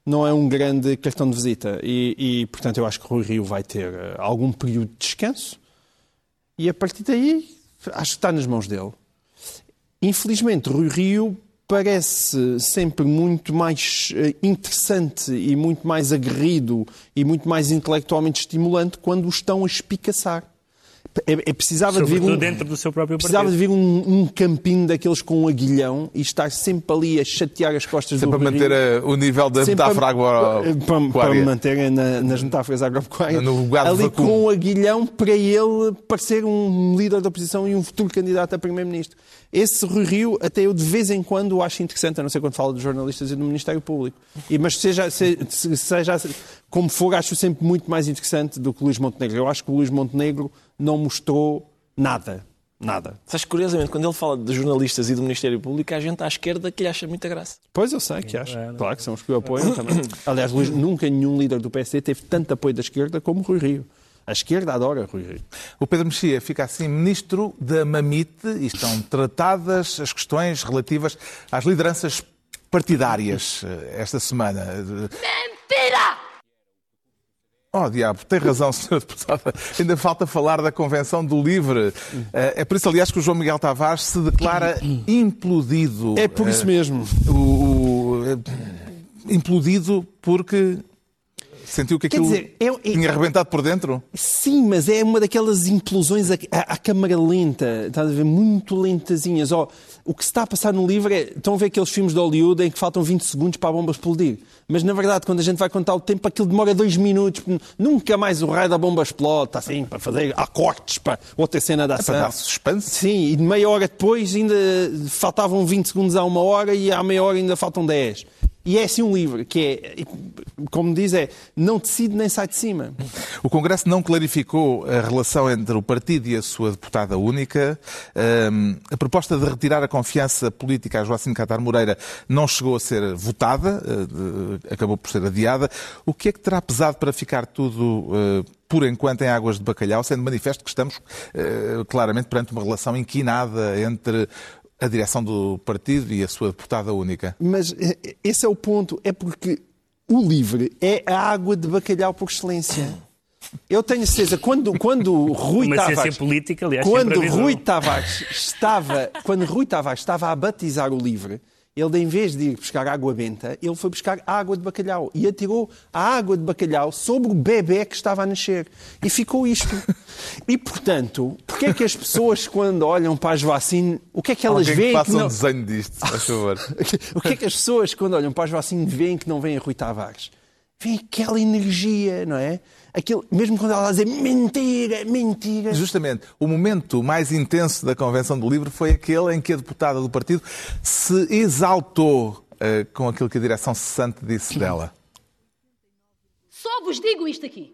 não é um grande cartão de visita. E, e, portanto, eu acho que o Rui Rio vai ter eh, algum período de descanso e a partir daí acho que está nas mãos dele. Infelizmente, Rui Rio parece sempre muito mais eh, interessante e muito mais aguerrido e muito mais intelectualmente estimulante quando o estão a espicaçar. É, é precisava de vir um, dentro do seu próprio precisava de partido. vir um, um campinho daqueles com um aguilhão e estar sempre ali a chatear as costas Sempre do manter Rio. a- o nível da Sempre metáfora a- para, para agropecuária. manter na- nas metáforas agropecuárias, ali vacuno. com o aguilhão para ele parecer um líder da oposição e um futuro candidato a primeiro-ministro. Esse Rui Rio, até eu de vez em quando o acho interessante, a não ser quando falo dos jornalistas e do Ministério Público. E, mas seja, se- se- seja como for, acho sempre muito mais interessante do que o Luís Montenegro. Eu acho que o Luís Montenegro não mostrou nada. Nada. Sabes que, curiosamente, quando ele fala de jornalistas e do Ministério Público, há gente à esquerda que lhe acha muita graça. Pois eu sei que acho. Claro que são os que o apoiam também. Aliás, Luís, nunca nenhum líder do PSD teve tanto apoio da esquerda como Rui Rio. A esquerda adora Rui Rio. O Pedro Mexia fica assim ministro da Mamite e estão tratadas as questões relativas às lideranças partidárias eh, esta semana. Mentira! Oh, diabo, tem razão, Sr. Deputada. Ainda falta falar da Convenção do Livre. Eh, É por isso, aliás, que o João Miguel Tavares se declara implodido. É por isso Eh, mesmo. o, o, eh, implodido porque sentiu que aquilo dizer, é- é- tinha arrebentado por dentro. Sim, mas é uma daquelas implosões à, à- à câmara lenta, estás a ver? Muito lentazinhas. Ó, o que se está a passar no livro é. Estão a ver aqueles filmes de Hollywood em que faltam 20 segundos para a bomba explodir. Mas na verdade, quando a gente vai contar o tempo, aquilo demora dois minutos. Nunca mais o raio da bomba explode, está assim, para fazer há cortes para outra cena da É ação. para dar suspense. Sim, e meia hora depois ainda faltavam 20 segundos a uma hora e à meia hora ainda faltam 10. E é assim um livro, que é, como diz, é não decide nem sai de cima. O Congresso não clarificou a relação entre o partido e a sua deputada única. Ahm, a proposta de retirar a confiança política a Joacim Catar Moreira não chegou a ser votada, de- acabou por ser adiada. O que é que terá pesado para ficar tudo, eh, por enquanto, em águas de bacalhau, sendo manifesto que estamos eh, claramente perante uma relação inquinada entre a direção do partido e a sua deputada única? Mas eh, esse é o ponto, é porque o livre é a água de bacalhau por excelência. Eu tenho certeza, quando, quando Rui Uma ciência Tavares... política, aliás, quando. Rui Tavares estava, quando Rui Tavares estava a batizar o livre, ele, em vez de ir buscar água benta, ele foi buscar água de bacalhau e atirou a água de bacalhau sobre o bebê que estava a nascer. E ficou isto. E, portanto, porque é que as pessoas, quando olham para a Joacine, o que é que elas Alguém que veem faça que um não... desenho disto, por favor. O que é que as pessoas, quando olham para a Joacine, veem que não vem a Rui Tavares? Vem aquela energia, não é? Aquilo, mesmo quando ela diz mentira, mentira. Justamente, o momento mais intenso da Convenção do Livro foi aquele em que a deputada do partido se exaltou eh, com aquilo que a direção cessante disse dela. Só vos digo isto aqui.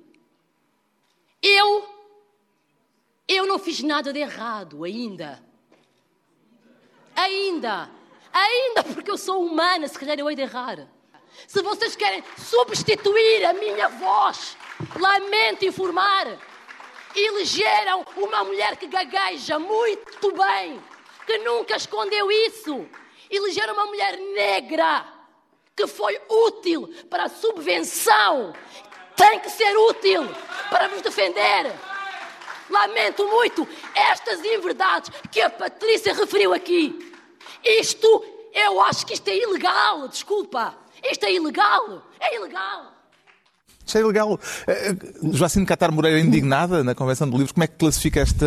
Eu, eu não fiz nada de errado ainda. Ainda. Ainda porque eu sou humana, se calhar eu hei de errar. Se vocês querem substituir a minha voz, lamento informar, elegeram uma mulher que gagueja muito bem, que nunca escondeu isso. Elegeram uma mulher negra, que foi útil para a subvenção. Tem que ser útil para vos defender. Lamento muito estas inverdades que a Patrícia referiu aqui. Isto, eu acho que isto é ilegal, desculpa. Isto é ilegal, é ilegal. Isto é ilegal. Eh, Joacine Catar Moreira indignada na Convenção do Livro, como é que classifica esta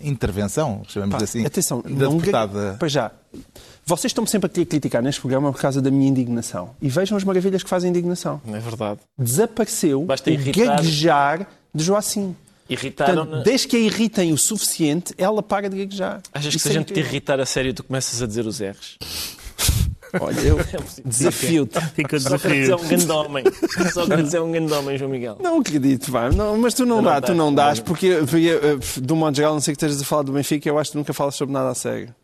intervenção, chamamos Pá, assim, atenção, da não deputada? Para já, vocês estão sempre a criticar neste programa por causa da minha indignação. E vejam as maravilhas que fazem indignação. Não é verdade. Desapareceu Basta o irritar. gaguejar de Joacim. Irritaram. Portanto, desde que a irritem o suficiente, ela para de gaguejar. Achas que se a é gente te irritar a sério, tu começas a dizer os R's? Olha, eu desafio-te. Fica o Só para dizer desafio. um grande homem. Só para dizer um grande homem, João Miguel. Não acredito, vá. Não, mas tu não, não dá, dás, tu não não dás, dás. porque, eh, de um modo geral, não sei que estejas a falar do Benfica, eu acho que nunca falas sobre nada a sério.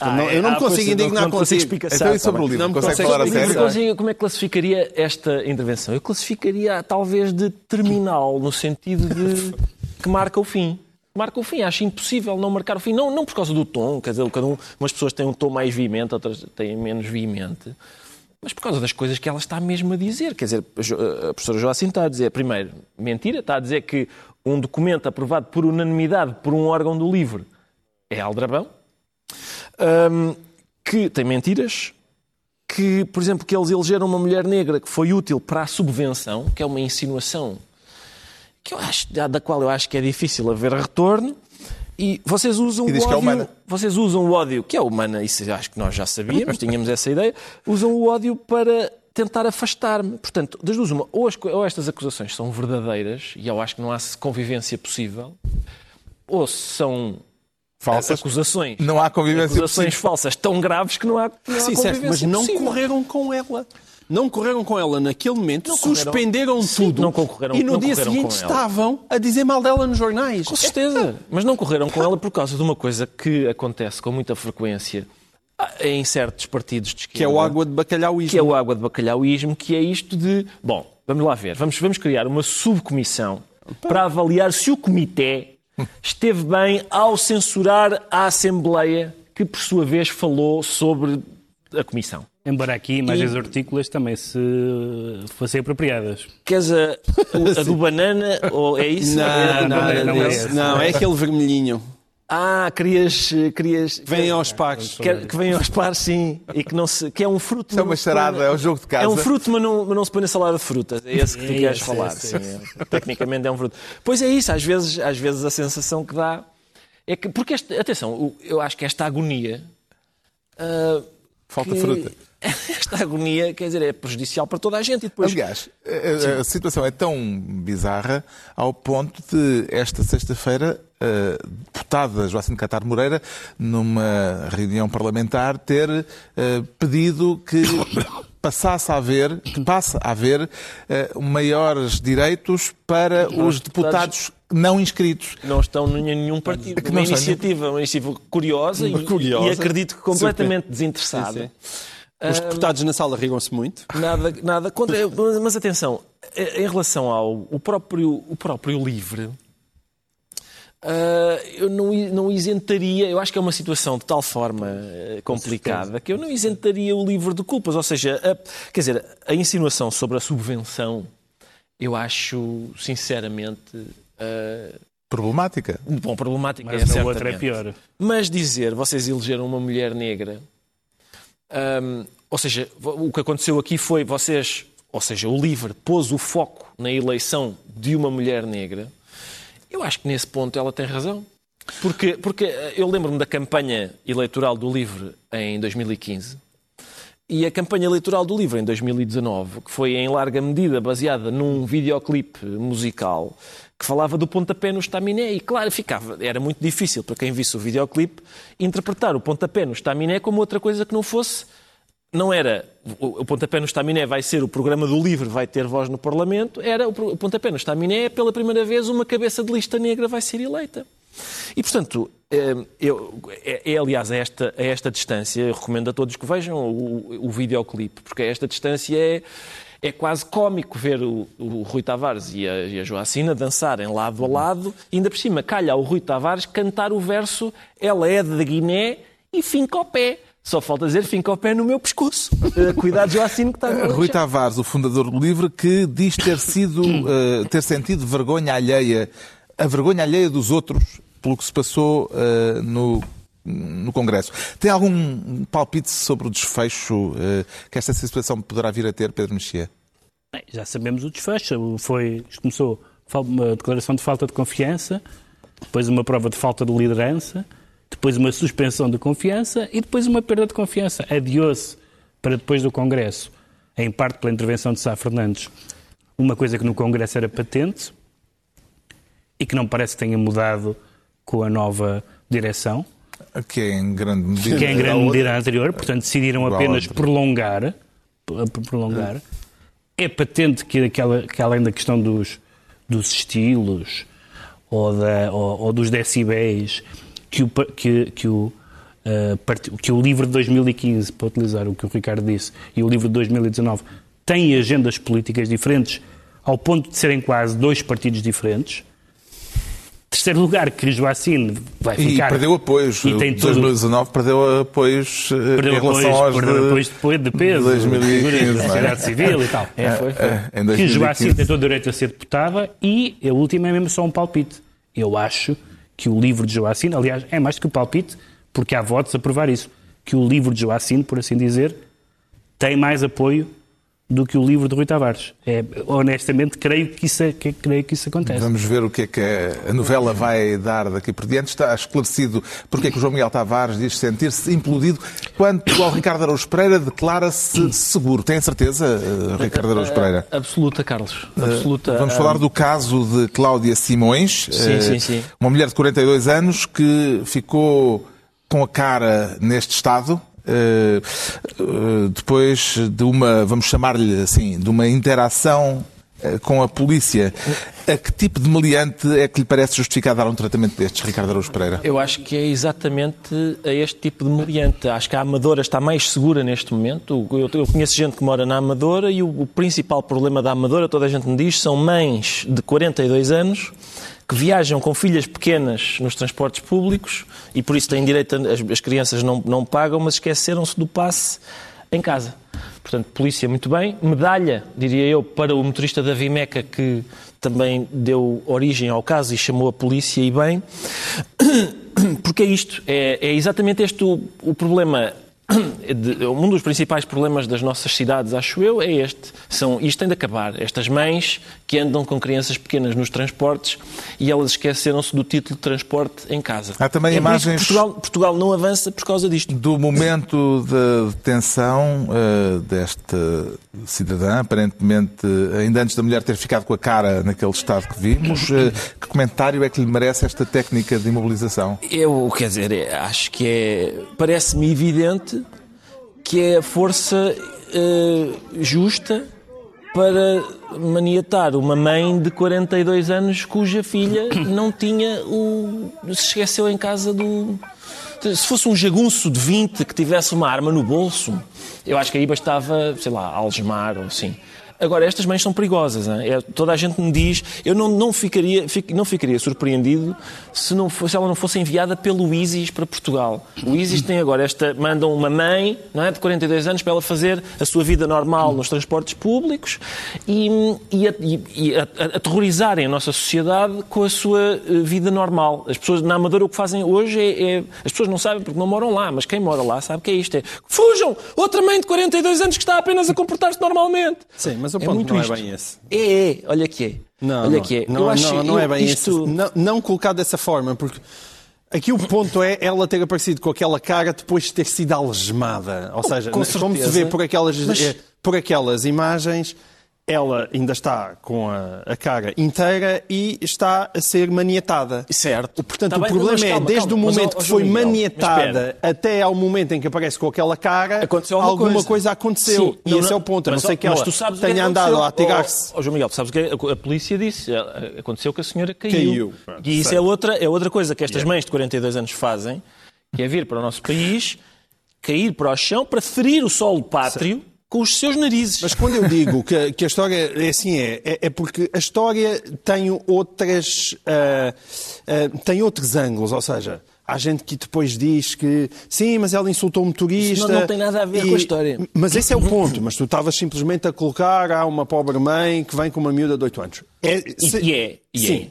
Ah, não- eu não é, me ah, consigo pois, indignar não, não consigo consigo. explicar. Então e sobre o Não livro? me Consegue falar a explicar. sério? Consigo- como é que classificaria esta intervenção? Eu classificaria talvez de terminal, no sentido de que marca o fim. Marca o fim. Acho impossível não marcar o fim. Não, não por causa do tom, quer dizer, cada um, umas pessoas têm um tom mais veemente, outras têm menos veemente. Mas por causa das coisas que ela está mesmo a dizer. Quer dizer, a professora Joacim está a dizer, primeiro, mentira, está a dizer que um documento aprovado por unanimidade por um órgão do LIVRE é aldrabão. Hum, que tem mentiras, que, por exemplo, que eles elegeram uma mulher negra que foi útil para a subvenção, que é uma insinuação que eu acho, da qual eu acho que é difícil haver retorno. E vocês usam E o que é ódio, humana. vocês usam o ódio, que é humana, isso acho que nós já sabíamos, tínhamos essa ideia, usam o ódio para tentar afastar-me. Portanto, das duas, uma, ou, as ou estas acusações são verdadeiras, e eu acho que não há convivência possível, ou são Falsas. acusações, Não há convivência acusações possível. falsas tão graves que não há, não há Sim, certo, mas convivência não possível. correram com ela. Não correram com ela naquele momento, correram. suspenderam Sim, tudo. não concorreram- e no não dia seguinte estavam a dizer mal dela nos jornais. Com certeza. Mas não correram com ela por causa de uma coisa que acontece com muita frequência ah, em certos partidos de esquerda. Que é o água de bacalhau que é o água de bacalhauísmo, que é isto de. Bom, vamos lá ver. Vamos, vamos criar uma subcomissão para avaliar se o comitê esteve bem ao censurar a Assembleia, que por sua vez falou sobre a comissão. Embora aqui imagens hortícolas também se fossem apropriadas. Queres a, a do banana ou é isso? É a do Não, não, banana não não, é esse. não, é aquele vermelhinho. Ah, querias. querias Vem aos pares. que, que vem aos pares, sim, e que, não se, que é um fruto. Isso é uma não charada, põe- é o jogo de casa. É um fruto, mas não, mas não se põe na salada de frutas. É esse que tu É queres esse, falar. sim, é. Tecnicamente é um fruto. Pois é isso, às vezes, às vezes a sensação que dá é que. Porque, este, atenção, eu acho que esta agonia. ah, Falta que- fruta. Esta agonia, quer dizer, é prejudicial para toda a gente. E depois, Aliás, a, a situação é tão bizarra ao ponto de esta sexta-feira a deputada Joacine Catar Moreira, numa reunião parlamentar, ter eh, pedido que passasse a haver, que passe a haver eh, maiores direitos para os deputados não inscritos. não estão em nenhum partido. que Uma iniciativa, uma iniciativa curiosa, e- Curiosa. e acredito que completamente desinteressada. Os deputados na sala rigam-se muito. Nada, nada contra. Mas, atenção, em relação ao o próprio, o próprio livre, ah, eu não, não isentaria. Eu acho que é uma situação de tal forma eh, complicada que eu não isentaria o livre de culpas. Ou seja, a- quer dizer, a insinuação sobre a subvenção, eu acho, sinceramente. Problemática. Bom, problemática Mas é certamente. outra é pior. Mas dizer, vocês elegeram uma mulher negra, hum, ou seja, o que aconteceu aqui foi vocês, ou seja, o LIVRE pôs o foco na eleição de uma mulher negra. Eu acho que nesse ponto ela tem razão. Porque, porque eh, eu lembro-me da campanha eleitoral do LIVRE em 2015 e a campanha eleitoral do LIVRE em 2019, que foi em larga medida baseada num videoclipe musical que falava do pontapé no estaminé. E claro, ficava, era muito difícil para quem visse o videoclipe interpretar o pontapé no estaminé como outra coisa que não fosse. Não era o pontapé no estaminé vai ser o programa do LIVRE, vai ter voz no Parlamento, era o pontapé no estaminé, pela primeira vez, uma cabeça de lista negra vai ser eleita. E, portanto, eh, eu, é, é, aliás a esta, a esta distância, eu recomendo a todos que vejam o, o videoclipe, porque a esta distância é, é quase cómico ver o, o Rui Tavares e a, e a Joacina dançarem lado a lado, e ainda por cima calha ao Rui Tavares cantar o verso Ela é de Guiné e finca ao pé. Só falta dizer finca ao pé no meu pescoço. Eh, Cuidado, Joacine, que está no Rui Tavares, o fundador do Livre, que diz ter sido, eh, ter sentido vergonha alheia, a vergonha alheia dos outros pelo que se passou eh, no, no Congresso. Tem algum palpite sobre o desfecho eh, que esta situação poderá vir a ter, Pedro Mexia? Já sabemos o desfecho. Foi, começou uma declaração de falta de confiança, depois uma prova de falta de liderança, depois uma suspensão de confiança e depois uma perda de confiança. Adiou-se para depois do Congresso, em parte pela intervenção de Sá Fernandes, uma coisa que no Congresso era patente e que não parece que tenha mudado com a nova direção Que é em grande medida. que é em grande medida a anterior, portanto decidiram apenas prolongar, prolongar. É patente que, aquela, que além da questão dos, dos estilos ou, da, ou, ou dos decibéis, que o, que, que, o, eh, que o livro de 2015, para utilizar o que o Ricardo disse, e o livro de 2019 têm agendas políticas diferentes, ao ponto de serem quase dois partidos diferentes. Terceiro lugar, que Joacine vai E ficar. perdeu apoios. E tem Em todo- 2019 perdeu apoios eh, Perdeu em relação apoios, aos perdeu de apoios depois de peso, 2015, figuras da não é? sociedade civil e tal. É, foi, foi. Eh, em Que Joacim 2015. tem todo o direito a ser deputada e a última é mesmo só um palpite. Eu acho que o livro de Joacim, aliás, é mais do que um palpite, porque há votos a provar isso, que o livro de Joacim, por assim dizer, tem mais apoio do que o livro de Rui Tavares. É, honestamente, creio que, isso, que, creio que isso acontece. Vamos ver o que é que a novela vai dar daqui por diante. Está esclarecido porque é que o João Miguel Tavares diz sentir-se implodido. Quanto ao Ricardo Araújo Pereira, declara-se seguro. Tem a certeza, eh, Ricardo Araújo Pereira? Absoluta, Carlos. Absoluta. Vamos falar do caso de Cláudia Simões, Sim, eh, sim, sim. uma mulher de 42 anos que ficou com a cara neste estado. Eh, eh, depois de uma, vamos chamar-lhe assim, de uma interação eh, com a polícia. A que tipo de meliante é que lhe parece justificado dar um tratamento destes, Ricardo Araújo Pereira? Eu acho que é exatamente a este tipo de meliante. Acho que a Amadora está mais segura neste momento. Eu, conheço gente que mora na Amadora e o principal problema da Amadora, toda a gente me diz, são mães de 42 anos que viajam com filhas pequenas nos transportes públicos e por isso têm direito, a, as, as crianças não, não pagam, mas esqueceram-se do passe em casa. Portanto, polícia muito bem. Medalha, diria eu, para o motorista da Vimeca que também deu origem ao caso e chamou a polícia e bem. Porque é isto, é, é exatamente este o, o problema. de- Um dos principais problemas das nossas cidades, acho eu, é este. São, isto tem de acabar. Estas mães que andam com crianças pequenas nos transportes e elas esqueceram-se do título de transporte em casa. Há também É imagens- Portugal, Portugal não avança por causa disto. Do momento da detenção eh, desta cidadã, aparentemente, ainda antes da mulher ter ficado com a cara naquele estado que vimos, eh, que comentário é que lhe merece esta técnica de imobilização? Eu, quer dizer, acho que é. Parece-me evidente que é a força eh, justa para maniatar uma mãe de 42 anos cuja filha não tinha o. se esqueceu em casa do. Se fosse um jagunço de 20 que tivesse uma arma no bolso, eu acho que aí bastava, sei lá, algemar ou assim. Agora, estas mães são perigosas. hein? É, toda a gente me diz. Eu não, não, ficaria, fic- não ficaria surpreendido se, não fosse, se ela não fosse enviada pelo ISIS para Portugal. O ISIS tem agora esta. mandam uma mãe não é, de 42 anos para ela fazer a sua vida normal nos transportes públicos e, e, a- e a- a- aterrorizarem a nossa sociedade com a sua eh, vida normal. As pessoas na Amadora o que fazem hoje é, é- As pessoas não sabem porque não moram lá, mas quem mora lá sabe que é isto. É, Fujam! Outra mãe de 42 anos que está apenas a comportar-se normalmente. Sim, mas o É ponto muito não isto. é bem esse. É, é, olha que é. Não, olha não, que é. não, eu acho, não, não eu- é bem isto... esse. Não, não colocado dessa forma, porque aqui o ponto é ela ter aparecido com aquela cara depois de ter sido algemada. Ou seja, com como se vê por aquelas, Mas- eh, por aquelas imagens, ela ainda está com a, a cara inteira e está a ser maniatada. Certo. Portanto, Tá o bem, problema é, calma, desde calma. o momento que foi Miguel, maniatada até ao momento em que aparece com aquela cara, alguma coisa. coisa, aconteceu. Sim, e não, esse não, é o ponto. A não mas, sei que ela que é que tenha andado aconteceu. a atirar-se. Ó, ó, João Miguel, tu sabes o que é? a polícia disse? Aconteceu que a senhora caiu. Caiu. E isso é outra, é outra coisa que estas mães de 42 anos fazem, que é vir para o nosso país, cair para o chão para ferir o solo pátrio com os seus narizes. Mas quando eu digo que, que a história é assim é, é, é porque a história tem outras ah, ah, tem outros ângulos, ou seja, há gente que depois diz que sim, mas ela insultou o motorista. Não- não tem nada a ver com a história. Mas esse é o ponto. Mas tu estavas simplesmente a colocar há uma pobre mãe que vem com uma miúda de 8 anos. É, se- e é, e sim.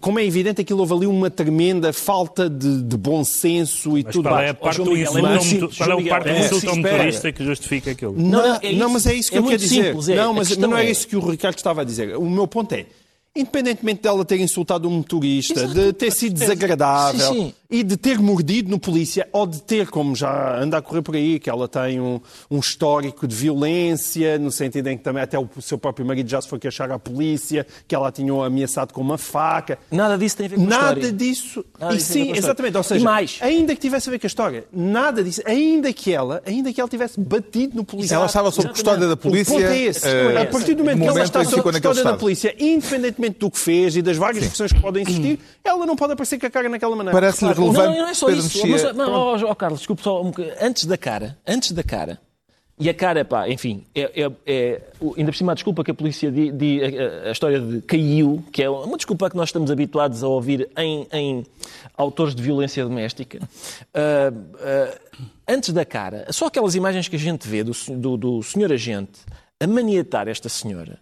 Como é evidente, aquilo houve ali uma tremenda falta de, de bom senso e Mas tudo qual é mais. a parte João do Miguel, é insulto, qual é o parte do é, insulto espera. motorista que justifica aquilo? Não, Não, não, é isso. mas é isso que É eu quero dizer. simples, é. Não, mas, mas não é é- isso que o Ricardo estava a dizer. O meu ponto é, independentemente dela ter insultado um motorista, Exato, de ter sido desagradável Sim, sim. E de ter mordido no polícia, ou de ter, como já anda a correr por aí, que ela tem um, um histórico de violência, no sentido em que também até o seu próprio marido já se foi queixar à polícia, que ela tinha o ameaçado com uma faca. Nada disso tem a ver com a Nada história. disso. Nada e disso sim, exatamente. Ou E seja, mais. ainda que tivesse a ver com a história, nada disso. Ainda que ela, ainda que ela tivesse batido no polícia. Ela estava sob custódia da polícia. O ponto é esse. eh, a partir do momento no que ela momento está sob custódia da polícia, independentemente do que fez e das várias versões que podem existir, ela não pode aparecer com a cara naquela maneira. Parece-lhe. Relevante, Não, não é só Pedro isso. Mexia. Mas, não, ó, ó, Carlos, desculpe só um bocadinho. Antes da cara, antes da cara, e a cara, pá, enfim, é, é- é- ainda por cima a desculpa que a polícia di, di- a, a história de caiu, que é uma desculpa que nós estamos habituados a ouvir em, em autores de violência doméstica. Ah, ah, antes da cara, só aquelas imagens que a gente vê do, do, do senhor agente a maniatar esta senhora.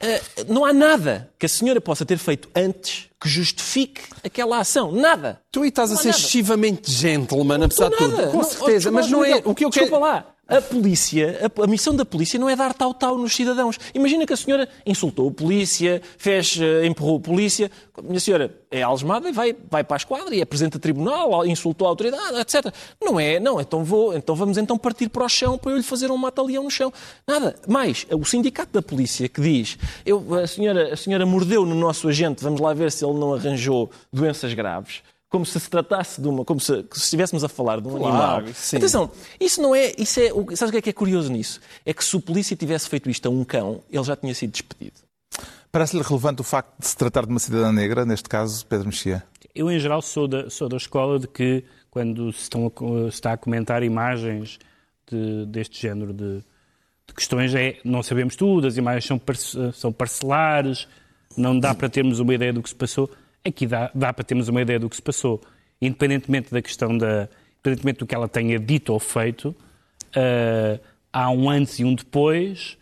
Ah, não há nada que a senhora possa ter feito antes que justifique aquela ação. Nada. Tu aí estás a Não há ser nada. excessivamente gentleman, apesar de tudo. Com Não, certeza. desculpa, Mas não é. O que eu quero. desculpa lá. A polícia, a, a missão da polícia não é dar tal-tal nos cidadãos. Imagina que a senhora insultou a polícia, fez, eh, empurrou a polícia. Minha senhora é algemada e vai, vai para a esquadra e apresenta tribunal, insultou a autoridade, etc. Não é, não, então, vou, então vamos então partir para o chão para eu lhe fazer um mata-leão no chão. Nada. Mais, o sindicato da polícia que diz, eu, a, senhora, a senhora mordeu no nosso agente, vamos lá ver se ele não arranjou doenças graves como se se tratasse de uma, como se, se estivéssemos a falar de um Claro, animal. sim. Atenção, isso não é, isso é, o- sabes o que é que é curioso nisso? É que se o polícia tivesse feito isto a um cão, ele já tinha sido despedido. Parece-lhe relevante o facto de se tratar de uma cidadã negra, neste caso, Pedro Mexia? Eu, em geral, sou da, sou da escola de que, quando se, estão a se está a comentar imagens de- deste género de, de questões, é, não sabemos tudo, as imagens são, parce- são parcelares, não dá para termos uma ideia do que se passou. Aqui dá, dá para termos uma ideia do que se passou. Independentemente da questão da. Independentemente do que ela tenha dito ou feito, ah, há um antes e um depois,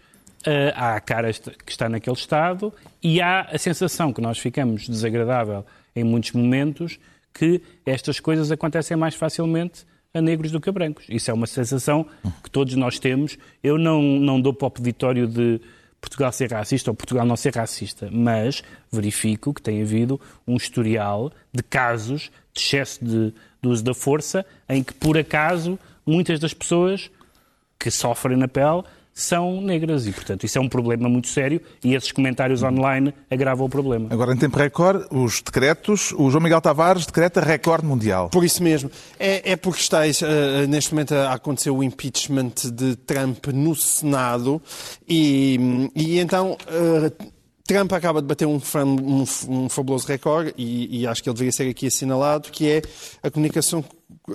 ah, há a cara que está naquele estado e há a sensação que nós ficamos desagradável em muitos momentos que estas coisas acontecem mais facilmente a negros do que a brancos. Isso é uma sensação que todos nós temos. Eu não, não dou para o peditório de Portugal ser racista ou Portugal não ser racista, mas verifico que tem havido um historial de casos de excesso de, de uso da força em que, por acaso, muitas das pessoas que sofrem na pele são negras e, portanto, isso é um problema muito sério e esses comentários online agravam o problema. Agora, em tempo recorde, os decretos. O João Miguel Tavares decreta recorde mundial. Por isso mesmo. É, é porque está eh, neste momento a acontecer o impeachment de Trump no Senado e, e então eh, Trump acaba de bater um, um, um fabuloso recorde e, e acho que ele deveria ser aqui assinalado, que é a comunicação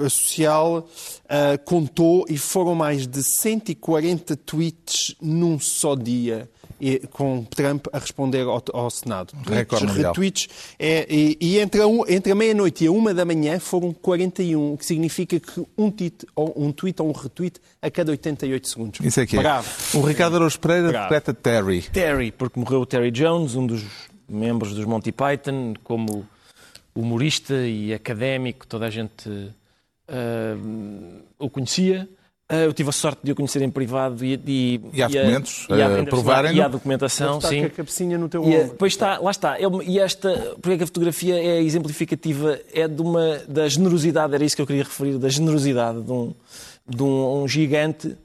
social eh, contou e foram mais de 140 tweets num só dia. E- com Trump a responder ao, ao Senado. Recorde mundial. retweets, é, e, e entre a, um- entre a meia-noite e a uma da manhã foram 41, o que significa que um tweet, ou, um tweet ou um retweet a cada 88 segundos. Isso é que é. Bravo. O Ricardo Araújo Pereira decreta Terry. Terry, porque morreu o Terry Jones, um dos membros dos Monty Python, como humorista e académico, toda a gente ah, o conhecia. Ah, eu tive a sorte de o conhecer em privado e, e, E há a- documentos, e há- ah, provarem-no? E há documentação, Está sim. com a cabecinha no teu E, ombro. pois está, lá está. E esta, porque é que a fotografia é exemplificativa? É de uma, da generosidade, era isso que eu queria referir, da generosidade de um, de um, um gigante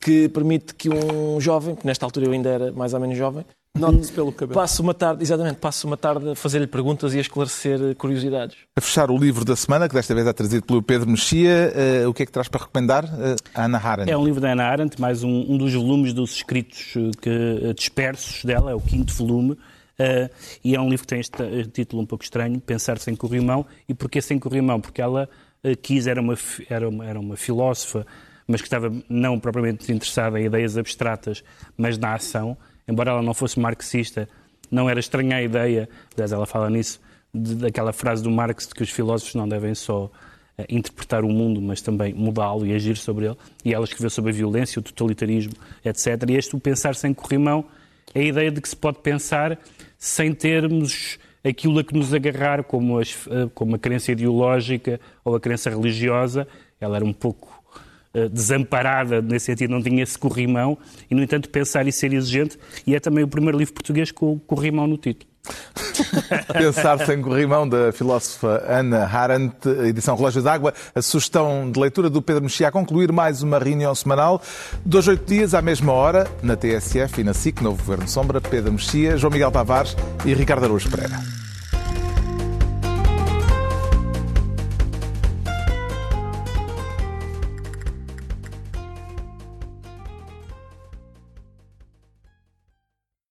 que permite que um jovem, que nesta altura eu ainda era mais ou menos jovem, Note-se pelo cabelo. passe uma tarde, exatamente, passe uma tarde a fazer-lhe perguntas e a esclarecer eh, curiosidades. A fechar o livro da semana, que desta vez é trazido pelo Pedro Mexia, eh, o que é que traz para recomendar? Eh, a Ana Arendt. É um livro da Ana Arendt, mais um, um dos volumes dos escritos que, dispersos dela, é o quinto volume, eh, e é um livro que tem este título um pouco estranho, Pensar Sem Corrimão. E porquê sem corrimão? Porque ela eh, quis, era uma, era, uma, era uma filósofa, mas que estava não propriamente interessada em ideias abstratas, mas na ação. Embora ela não fosse marxista, não era estranha a ideia, aliás, ela fala nisso, de- daquela frase do Marx de que os filósofos não devem só eh, interpretar o mundo, mas também mudá-lo e agir sobre ele. E ela escreveu sobre a violência, o totalitarismo, etc. E este o pensar sem corrimão é a ideia de que se pode pensar sem termos aquilo a que nos agarrar, como, as- eh, como a crença ideológica ou a crença religiosa. Ela era um pouco desamparada nesse sentido, não tinha esse corrimão, e, no entanto, pensar e ser exigente. E é também o primeiro livro português com o corrimão no título. Pensar sem corrimão, da filósofa Ana Arendt, edição Relógio d'Água. A sugestão de leitura do Pedro Mexia a concluir mais uma reunião semanal. Dois, oito dias, à mesma hora, na TSF e na SIC, Novo Governo Sombra, Pedro Mexia, João Miguel Tavares e Ricardo Araújo Pereira.